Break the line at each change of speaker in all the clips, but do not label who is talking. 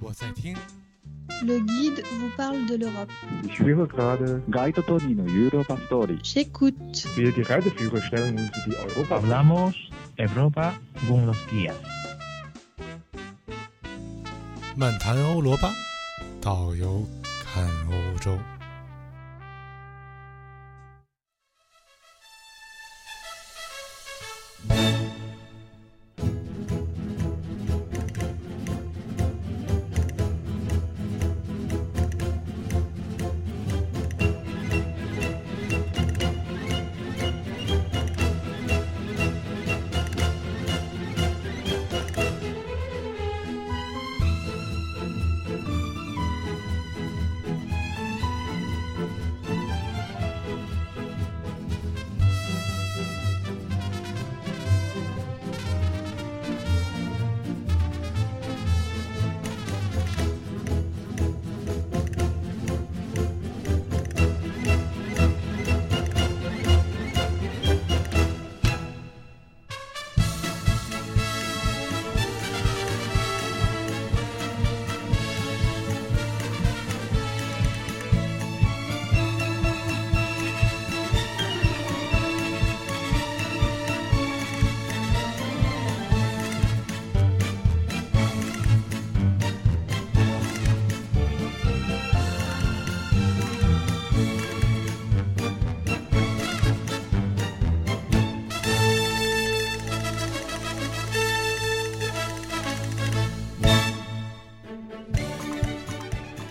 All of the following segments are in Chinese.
我在听。
Le guide vous parle de l'Europe.
Ich höre gerade Guide Tonino Europa Story.
J'écoute.
Wir die Reiseführer stellen uns die Europa.
Hablamos Europa con los guías.
漫谈欧罗巴，导游看欧洲。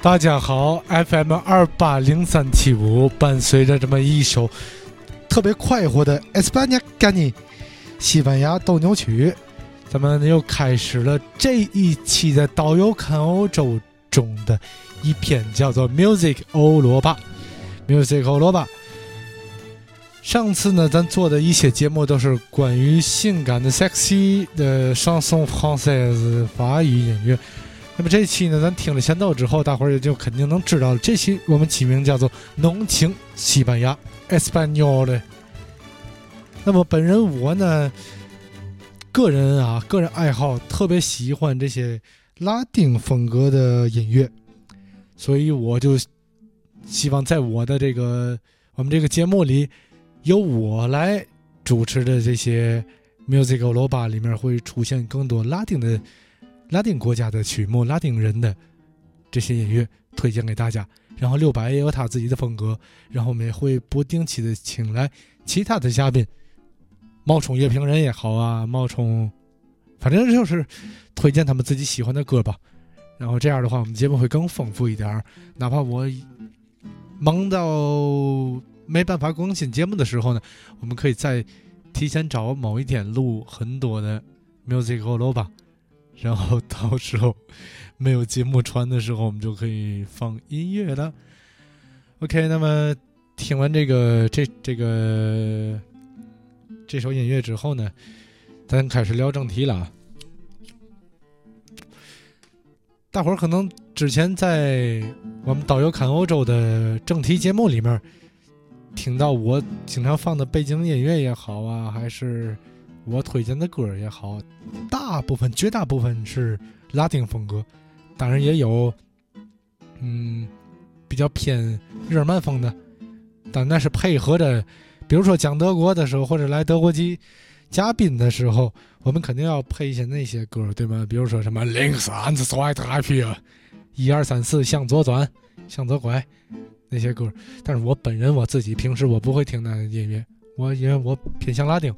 大家好，FM 二八零三七五，伴随着这么一首特别快活的《e s p a n a g a n i 西班牙斗牛曲，咱们又开始了这一期的导游看欧洲中的一篇，叫做《Music 欧罗巴》。Music 欧罗巴。上次呢，咱做的一些节目都是关于性感的 sexy 的 chanson française 法语音乐。那么这期呢，咱听了前奏之后，大伙儿也就肯定能知道了。这期我们起名叫做“浓情西班牙 （Espanol）。那么本人我呢，个人啊，个人爱好特别喜欢这些拉丁风格的音乐，所以我就希望在我的这个我们这个节目里，由我来主持的这些 Music 欧罗巴里面会出现更多拉丁的。拉丁国家的曲目，拉丁人的这些音乐推荐给大家。然后六百也有他自己的风格，然后我们也会不定期的请来其他的嘉宾，冒充乐评人也好啊，冒充，反正就是推荐他们自己喜欢的歌吧。然后这样的话，我们节目会更丰富一点。哪怕我忙到没办法更新节目的时候呢，我们可以再提前找某一天录很多的 music o l o 吧。然后到时候没有节目传的时候，我们就可以放音乐了。OK，那么听完这个这这个这首音乐之后呢，咱开始聊正题了。大伙儿可能之前在我们导游看欧洲的正题节目里面听到我经常放的背景音乐也好啊，还是。我推荐的歌也好，大部分、绝大部分是拉丁风格，当然也有，嗯，比较偏日耳曼风的，但那是配合着，比如说讲德国的时候，或者来德国籍嘉宾的时候，我们肯定要配一些那些歌，对吗？比如说什么 links and right happy，一二三四向左转，向左拐那些歌。但是我本人我自己平时我不会听那音乐，我因为我偏向拉丁。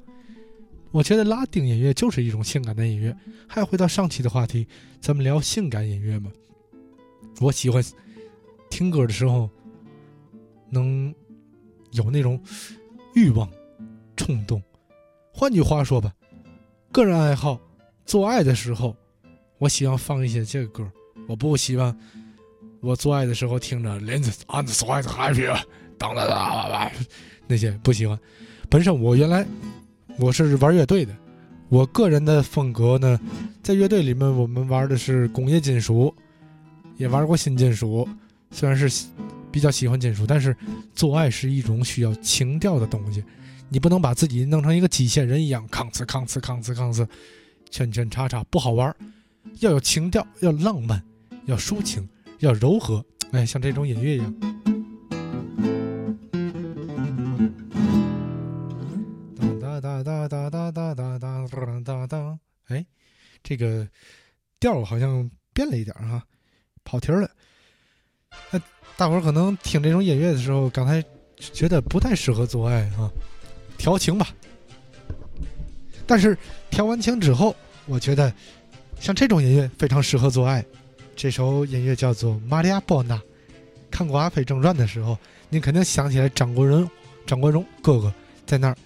我觉得拉丁音乐就是一种性感的音乐。还要回到上期的话题，咱们聊性感音乐嘛。我喜欢听歌的时候，能有那种欲望、冲动。换句话说吧，个人爱好，做爱的时候，我希望放一些这个歌。我不希望我做爱的时候听着《Lens and Sweat Happy》当当当那些不喜欢。本身我原来。我是玩乐队的，我个人的风格呢，在乐队里面我们玩的是工业金属，也玩过新金属。虽然是比较喜欢金属，但是做爱是一种需要情调的东西，你不能把自己弄成一个机械人一样，吭哧吭哧吭哧吭哧，圈圈叉叉不好玩。要有情调，要浪漫，要抒情，要柔和，哎，像这种音乐一样。哒哒哒哒哒哒哒哒哒，哎，这个调好像变了一点哈，跑题了。那大伙儿可能听这种音乐的时候，刚才觉得不太适合做爱啊，调情吧。但是调完情之后，我觉得像这种音乐非常适合做爱。这首音乐叫做《玛利亚·波娜》。看过《阿飞正传》的时候，您肯定想起来张国荣、张国荣哥哥在那儿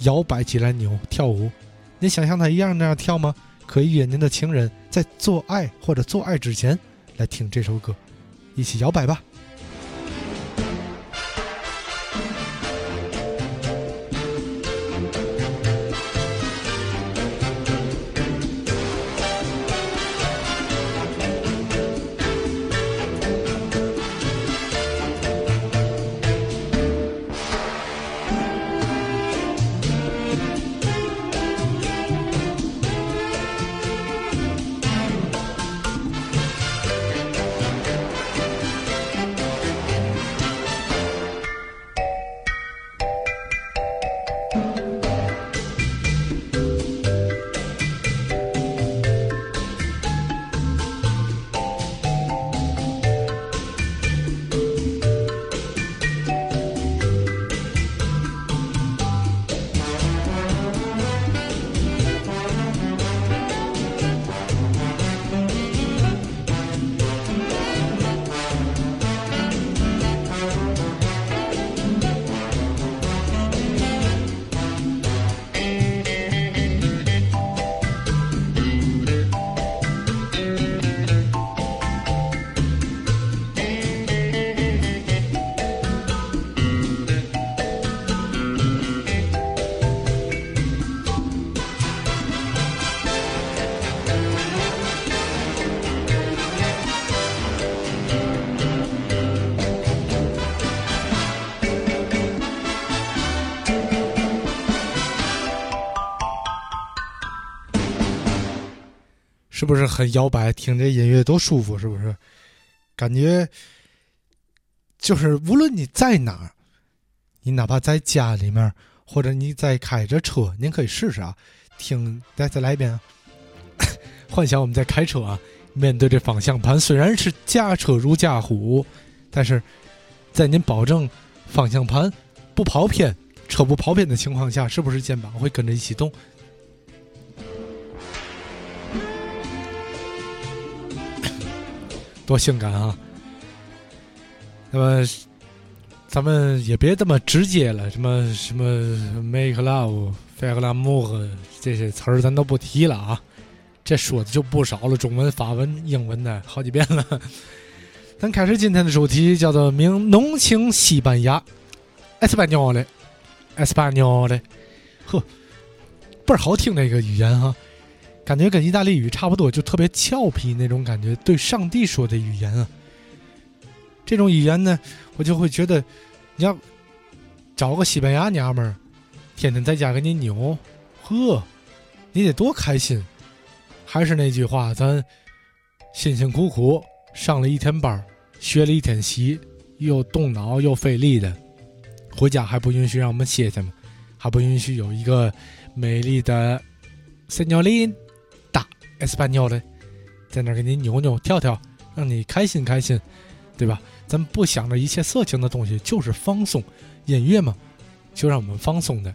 摇摆起来扭跳舞。你想像他一样那样跳吗？可以约您的情人在做爱或者做爱之前来听这首歌，一起摇摆吧。是不是很摇摆？听这音乐多舒服，是不是？感觉就是无论你在哪儿，你哪怕在家里面，或者你在开着车，您可以试试啊。听，再再来一遍啊！幻想我们在开车啊，面对着方向盘，虽然是驾车如驾虎，但是在您保证方向盘不跑偏、车不跑偏的情况下，是不是肩膀会跟着一起动？多性感啊！那么，咱们也别这么直接了，什么什么 make love、faire l'amour 这些词儿咱都不提了啊。这说的就不少了，中文、法文、英文的好几遍了。咱开始今天的主题，叫做“名浓情西班牙 ”，Español，Español，呵，倍儿好听那个语言哈。感觉跟意大利语差不多，就特别俏皮那种感觉。对上帝说的语言啊，这种语言呢，我就会觉得，你要找个西班牙娘们儿，天天在家给你扭，呵，你得多开心。还是那句话，咱辛辛苦苦上了一天班，学了一天习，又动脑又费力的，回家还不允许让我们歇歇吗？还不允许有一个美丽的 Señorita。Español 的，在那给你扭扭跳跳，让你开心开心，对吧？咱不想着一切色情的东西，就是放松。音乐嘛，就让我们放松的。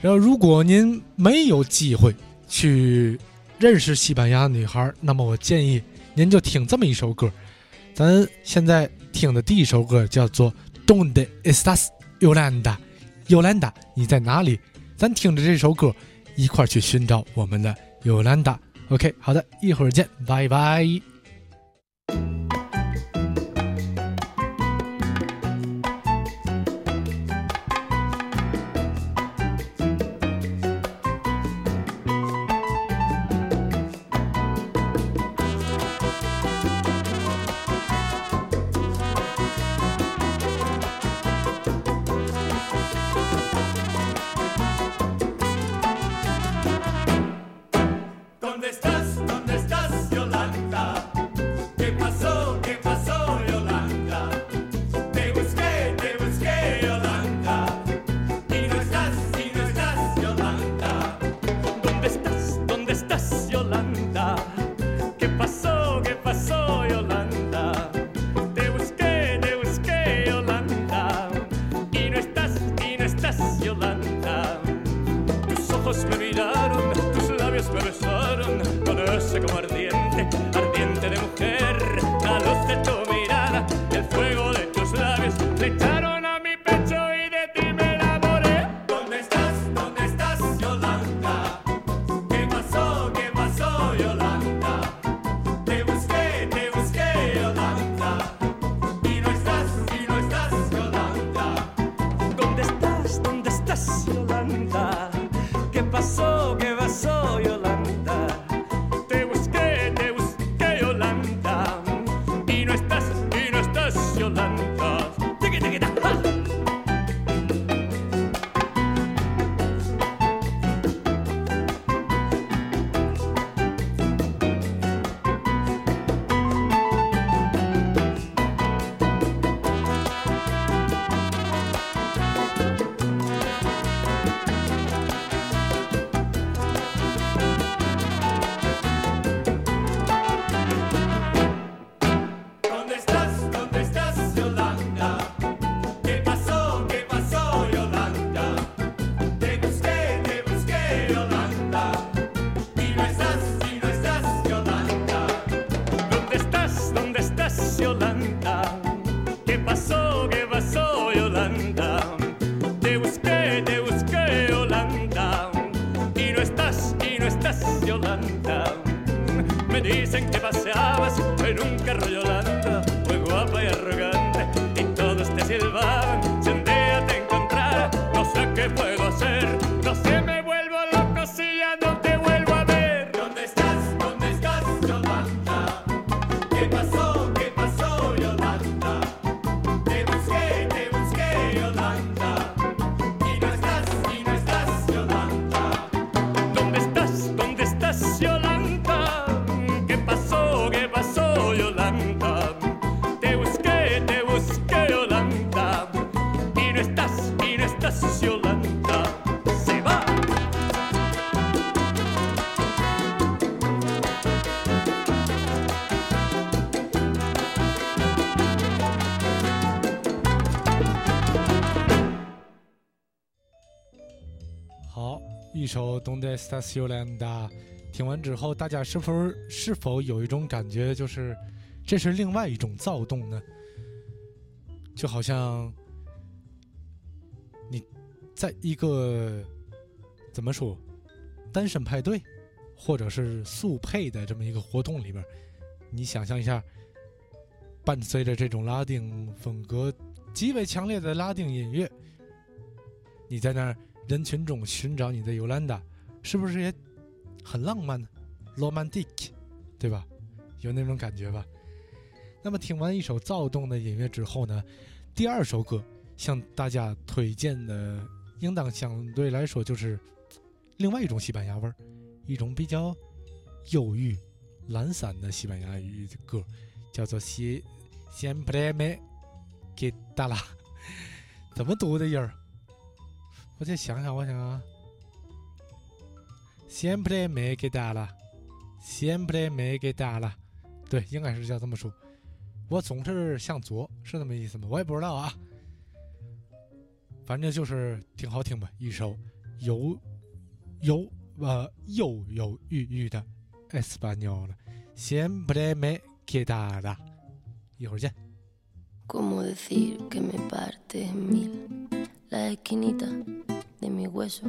然后，如果您没有机会去认识西班牙女孩，那么我建议您就听这么一首歌。咱现在听的第一首歌叫做《Donde estás, Yolanda》，Yolanda，你在哪里？咱听着这首歌，一块去寻找我们的。有蓝达，OK，好的，一会儿见，拜拜。Donde Estás Yolanda》，听完之后，大家是否是否有一种感觉，就是这是另外一种躁动呢？就好像你在一个怎么说单身派对，或者是速配的这么一个活动里边，你想象一下，伴随着这种拉丁风格极为强烈的拉丁音乐，你在那儿人群中寻找你的尤兰达，是不是也很浪漫呢？romantic，对吧？有那种感觉吧？那么听完一首躁动的音乐之后呢，第二首歌向大家推荐的，应当相对来说就是另外一种西班牙味儿，一种比较忧郁、懒散的西班牙语歌，叫做《Sie Siempre Me Queda》，怎么读的音儿？我再想想，我想啊，Siempre me quedará，siempre me quedará，对，应该是叫这么说。我总是向左，是这么意思吗？我也不知道啊。反正就是挺好听吧，一首犹犹呃忧忧郁郁的 Español Siempre me quedará。一会儿见。
¿Cómo decir que me parte en mil la esquinita de mi hueso?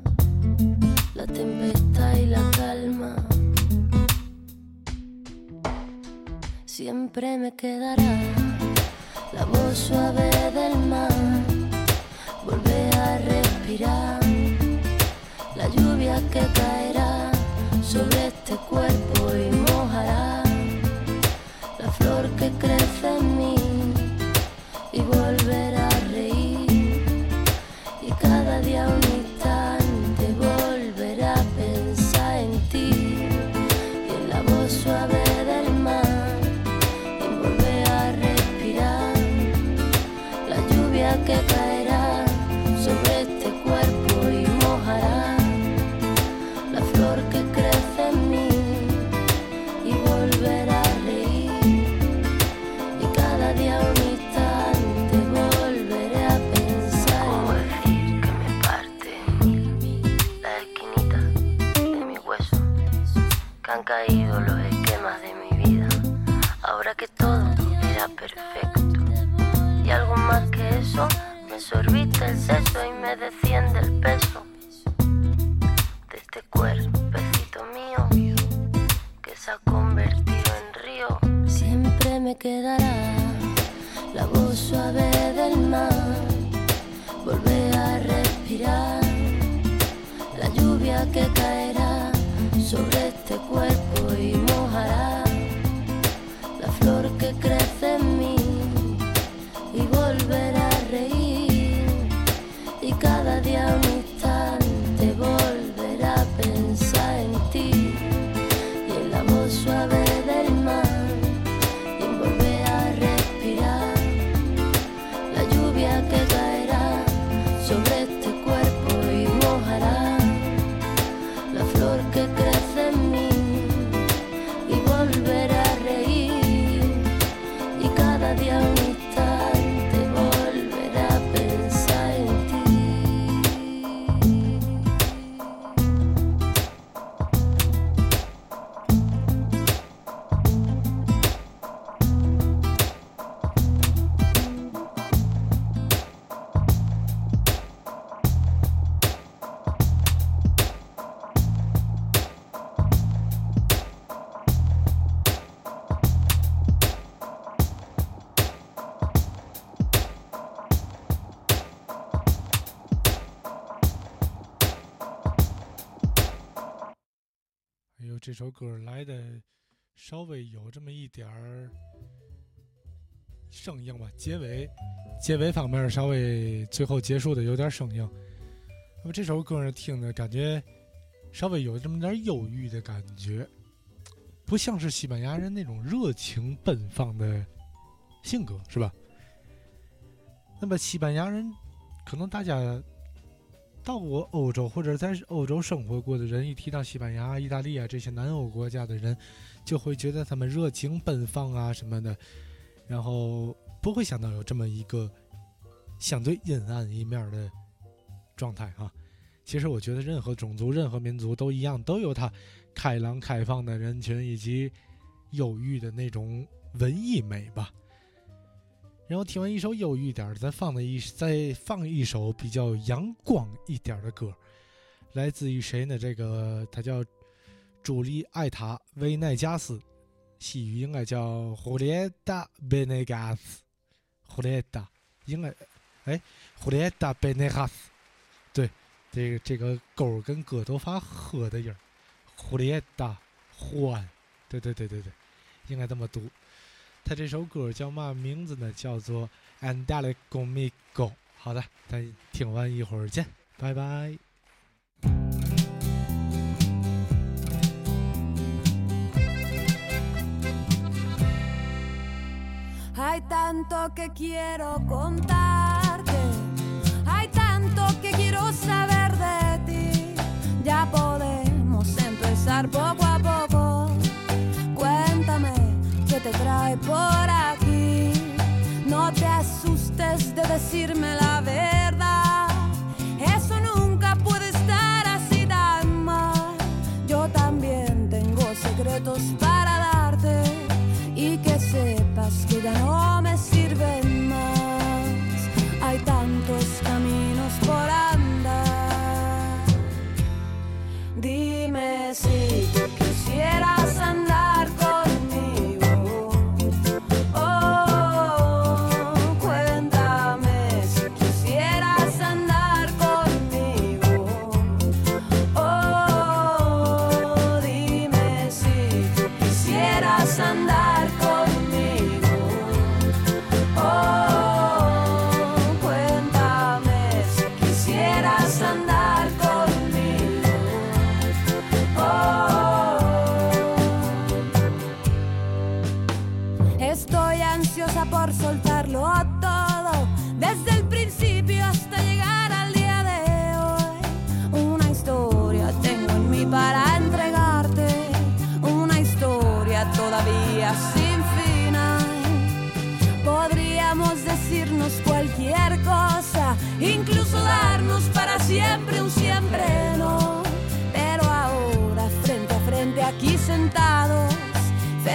la tempestad y la calma. Siempre me quedará la voz suave del mar, volver a respirar, la lluvia que caerá sobre este cuerpo y mojará la flor que crece
这首歌来的稍微有这么一点儿生硬吧，结尾结尾方面稍微最后结束的有点生硬。那么这首歌，听着感觉稍微有这么点忧郁的感觉，不像是西班牙人那种热情奔放的性格，是吧？那么西班牙人，可能大家到过欧洲或者在欧洲生活过的人，一提到西班牙、意大利啊这些南欧国家的人，就会觉得他们热情奔放啊什么的，然后不会想到有这么一个相对阴暗一面的状态哈。其实我觉得任何种族、任何民族都一样，都有他开朗开放的人群以及忧郁的那种文艺美吧。然后听完一首忧郁点儿，再放的一再放一首比较阳光一点儿的歌，来自于谁呢？这个他叫朱莉艾塔维奈加斯，西语应该叫胡列达贝内加斯，胡列达应该哎胡列达贝内加斯，对，这个这个勾跟哥都发呵的音儿，胡列达欢，对对对对对，应该这么读。他这首歌叫嘛名字呢？叫做《Andale Comigo》。好的，咱听完一会儿见，拜拜。
Hay tanto que quiero contarte, hay tanto que quiero saber de ti. Ya podemos empezar poco a poco. Te trae por aquí. No te asustes de decirme la verdad. Eso nunca puede estar así tan mal. Yo también tengo secretos para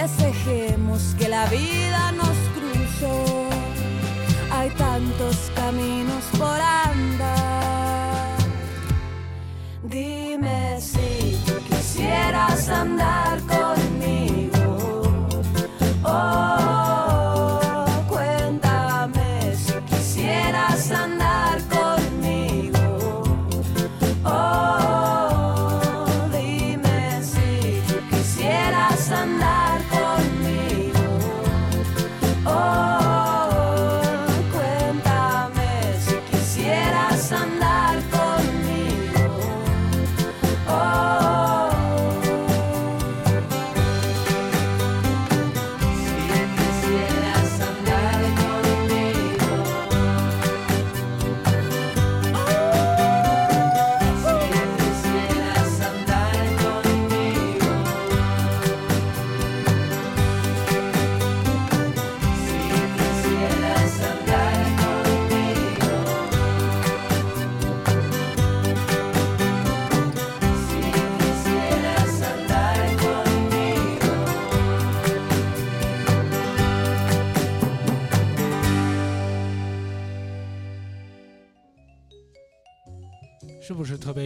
festejemos que la vida nos cruzó. Hay tantos caminos por andar. Dime si tú quisieras andar conmigo.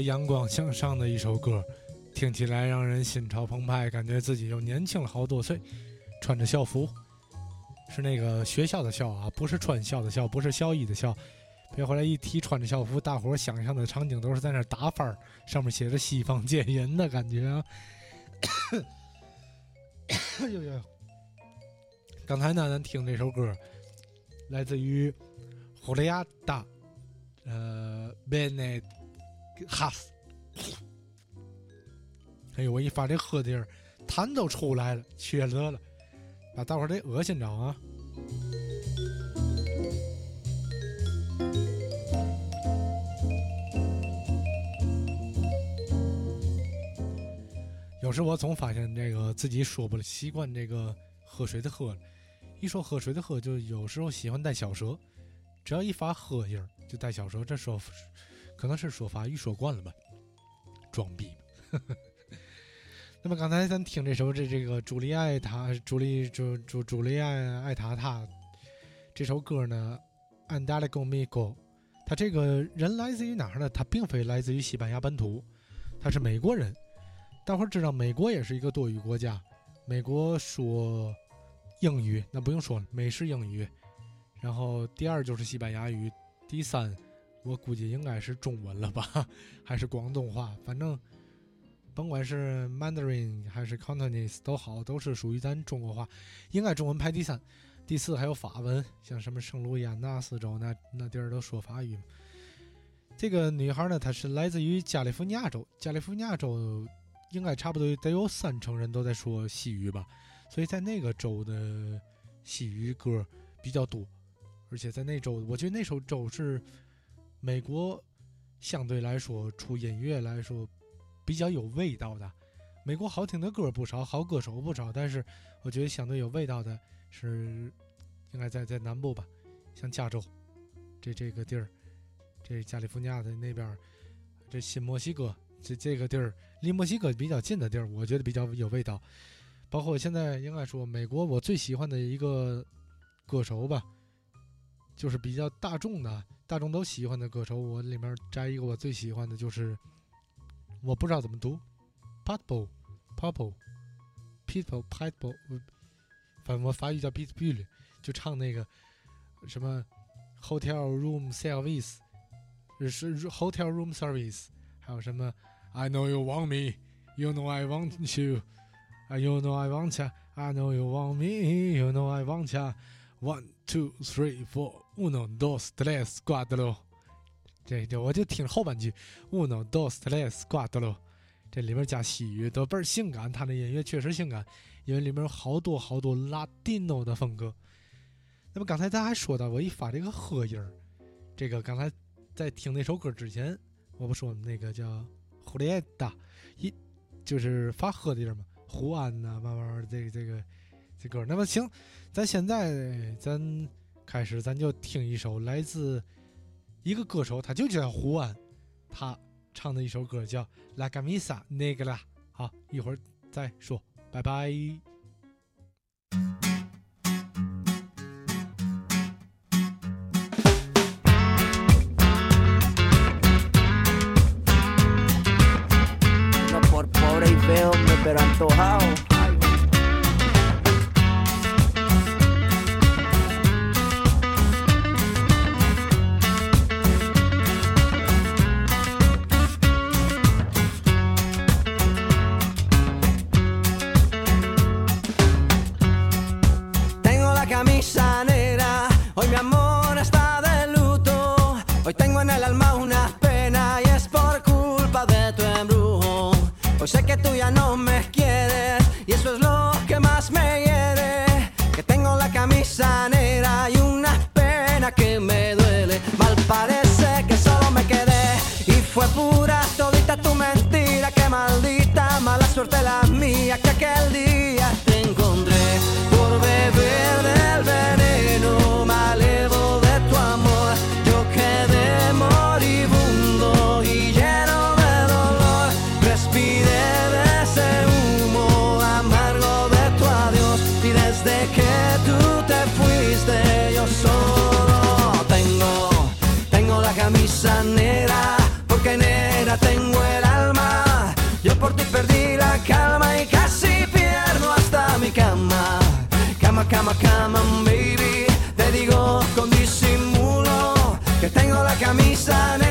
阳光向上的一首歌？听起来让人心潮澎湃，感觉自己又年轻了好多岁。穿着校服，是那个学校的校啊，不是穿校的校，不是校医的校。别回来一提穿着校服，大伙儿想象的场景都是在那打翻儿，上面写着“西方戒淫”的感觉啊。呦呦！刚才呢，咱听这首歌，来自于胡利亚达，呃 b e n e 哈斯。哎呦，我一发这喝地儿，痰都出来了，缺德了，把大伙儿得恶心着啊！有时我总发现这个自己说不习惯这个喝水的喝，一说喝水的喝，就有时候喜欢带小舌，只要一发喝音儿就带小舌，这说可能是说法语说惯了吧，装逼。那么刚才咱听这首这这个朱莉爱塔朱莉朱朱朱莉爱爱塔塔这首歌呢，Andale conmigo，他这个人来自于哪儿呢？他并非来自于西班牙本土，他是美国人。大伙儿知道美国也是一个多语国家，美国说英语，那不用说了，美式英语。然后第二就是西班牙语，第三我估计应该是中文了吧，还是广东话，反正甭管是 Mandarin 还是 Cantonese 都好，都是属于咱中国话，应该中文排第三，第四还有法文，像什么圣路易安那四州那那地儿都说法语。这个女孩呢，她是来自于加利福尼亚州，加利福尼亚州应该差不多得有三成人都在说西语吧，所以在那个州的西语歌比较多，而且在那州，我觉得那首州是美国相对来说出音乐来说比较有味道的。美国好听的歌不少，好歌手不少，但是我觉得相对有味道的是应该在在南部吧，像加州这这个地儿，这加利福尼亚的那边，这新墨西哥这这个地儿离墨西哥比较近的地儿，我觉得比较有味道。包括现在应该说美国我最喜欢的一个歌手吧，就是比较大众的，大众都喜欢的歌手，我里面摘一个我最喜欢的就是，我不知道怎么读 p a t b o p o p o people p a t b o 反正我法语叫 Beat b u l 就唱那个什么 Hotel Room Service，是 Hotel Room Service，还有什么 I know you want me, you know I want you, I you know I want ya, I know you want me, you know I want ya. One, two, three, four, Uno, dos, tres, cuatro。这这我就听后半句，uno, dos, tres, cuatro。这里面加西语都倍儿性感，他的音乐确实性感，因为里面有好多好多 Latino 的风格。那么刚才咱还说到我一发这个合音儿，这个刚才在听那首歌之前，我不说那个叫胡列达，一就是发喝的音儿嘛，胡安呐、慢慢慢这个这个这歌儿。那么行，咱现在咱开始，咱就听一首来自一个歌手，他就叫胡安，他唱的一首歌叫《La Camisa Negra》。好，一会儿再说，拜拜。
Camisa negra, hoy mi amor está de luto. Hoy tengo en el alma una pena y es por culpa de tu embrujo. Hoy sé que tú ya no me quieres camisa negra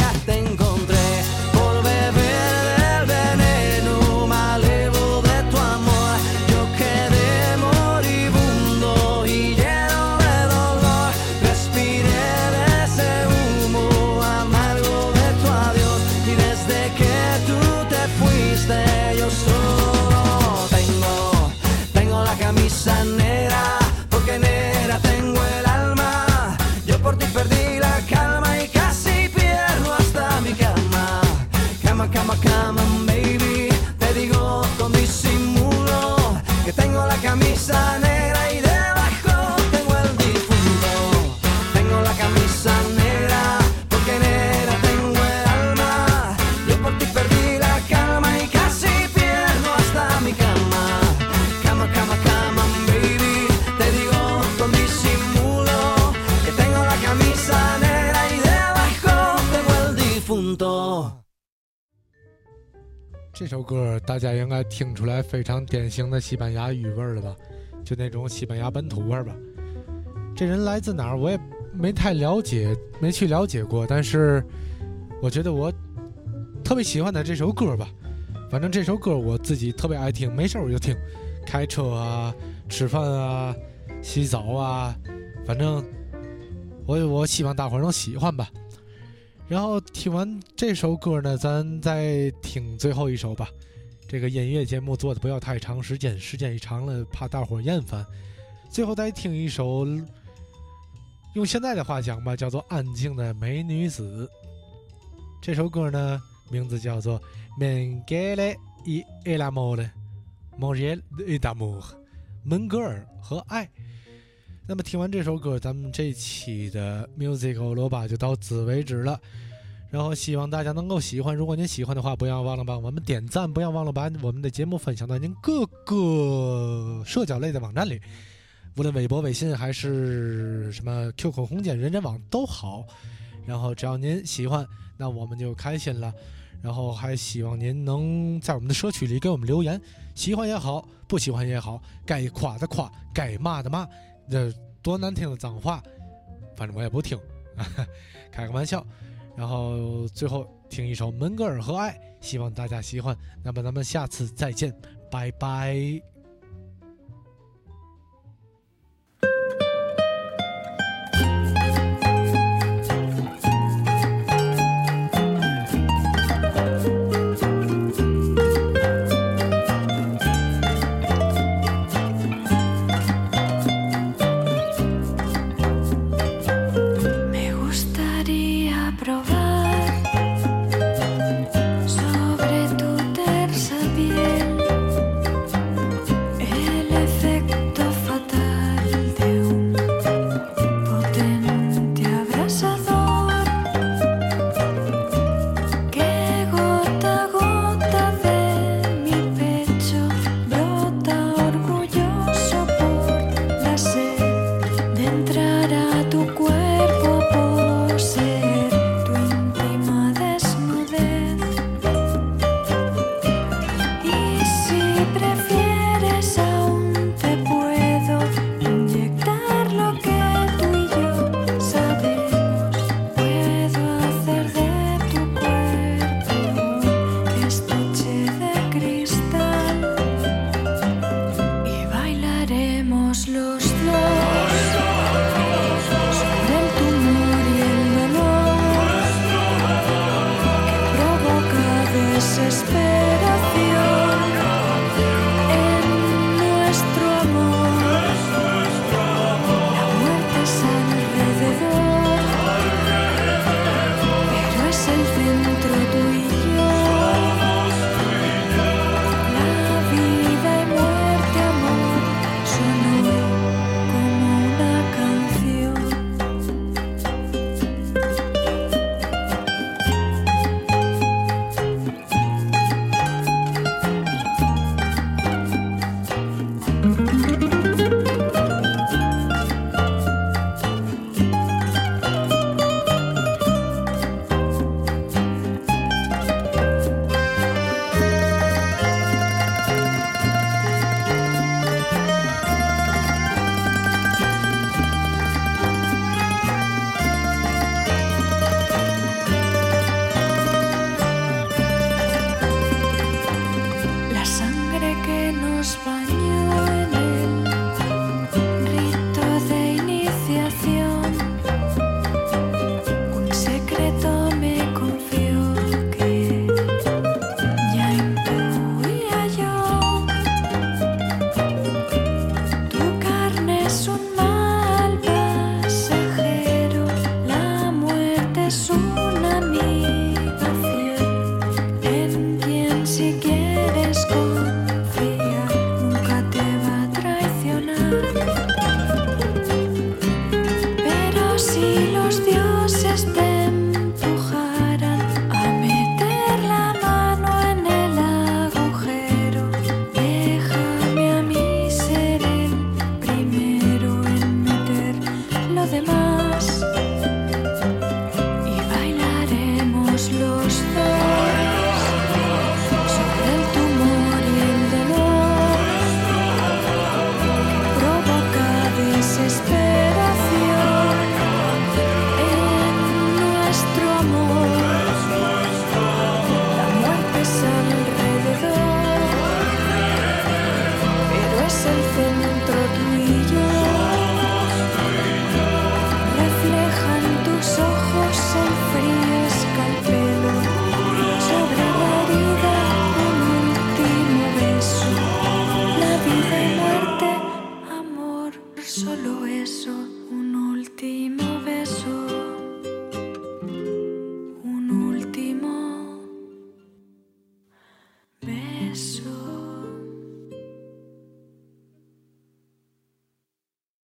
歌大家应该听出来非常典型的西班牙语味了吧？就那种西班牙本土味吧。这人来自哪儿，我也没太了解，没去了解过。但是我觉得我特别喜欢他这首歌吧。反正这首歌我自己特别爱听，没事我就听，开车啊、吃饭啊、洗澡啊，反正我我希望大伙儿能喜欢吧。然后听完这首歌呢，咱再听最后一首吧。这个音乐节目做的不要太长时间，时间一长了怕大伙厌烦。最后再听一首，用现在的话讲吧，叫做《安静的美女子》。这首歌呢，名字叫做《Mengele el amor》，Moriel et d'amour，门格尔和爱。那么听完这首歌，咱们这期的 Music 欧罗巴就到此为止了。然后希望大家能够喜欢，如果您喜欢的话，不要忘了帮我们点赞，不要忘了把我们的节目分享到您各个社交类的网站里，无论微博、微信还是什么 QQ 空间、人人网都好。然后只要您喜欢，那我们就开心了。然后还希望您能在我们的社区里给我们留言，喜欢也好，不喜欢也好，该夸的夸，该骂的骂，这多难听的脏话，反正我也不听，开个玩笑。然后最后听一首《门格尔和爱》，希望大家喜欢。那么咱们下次再见，拜拜。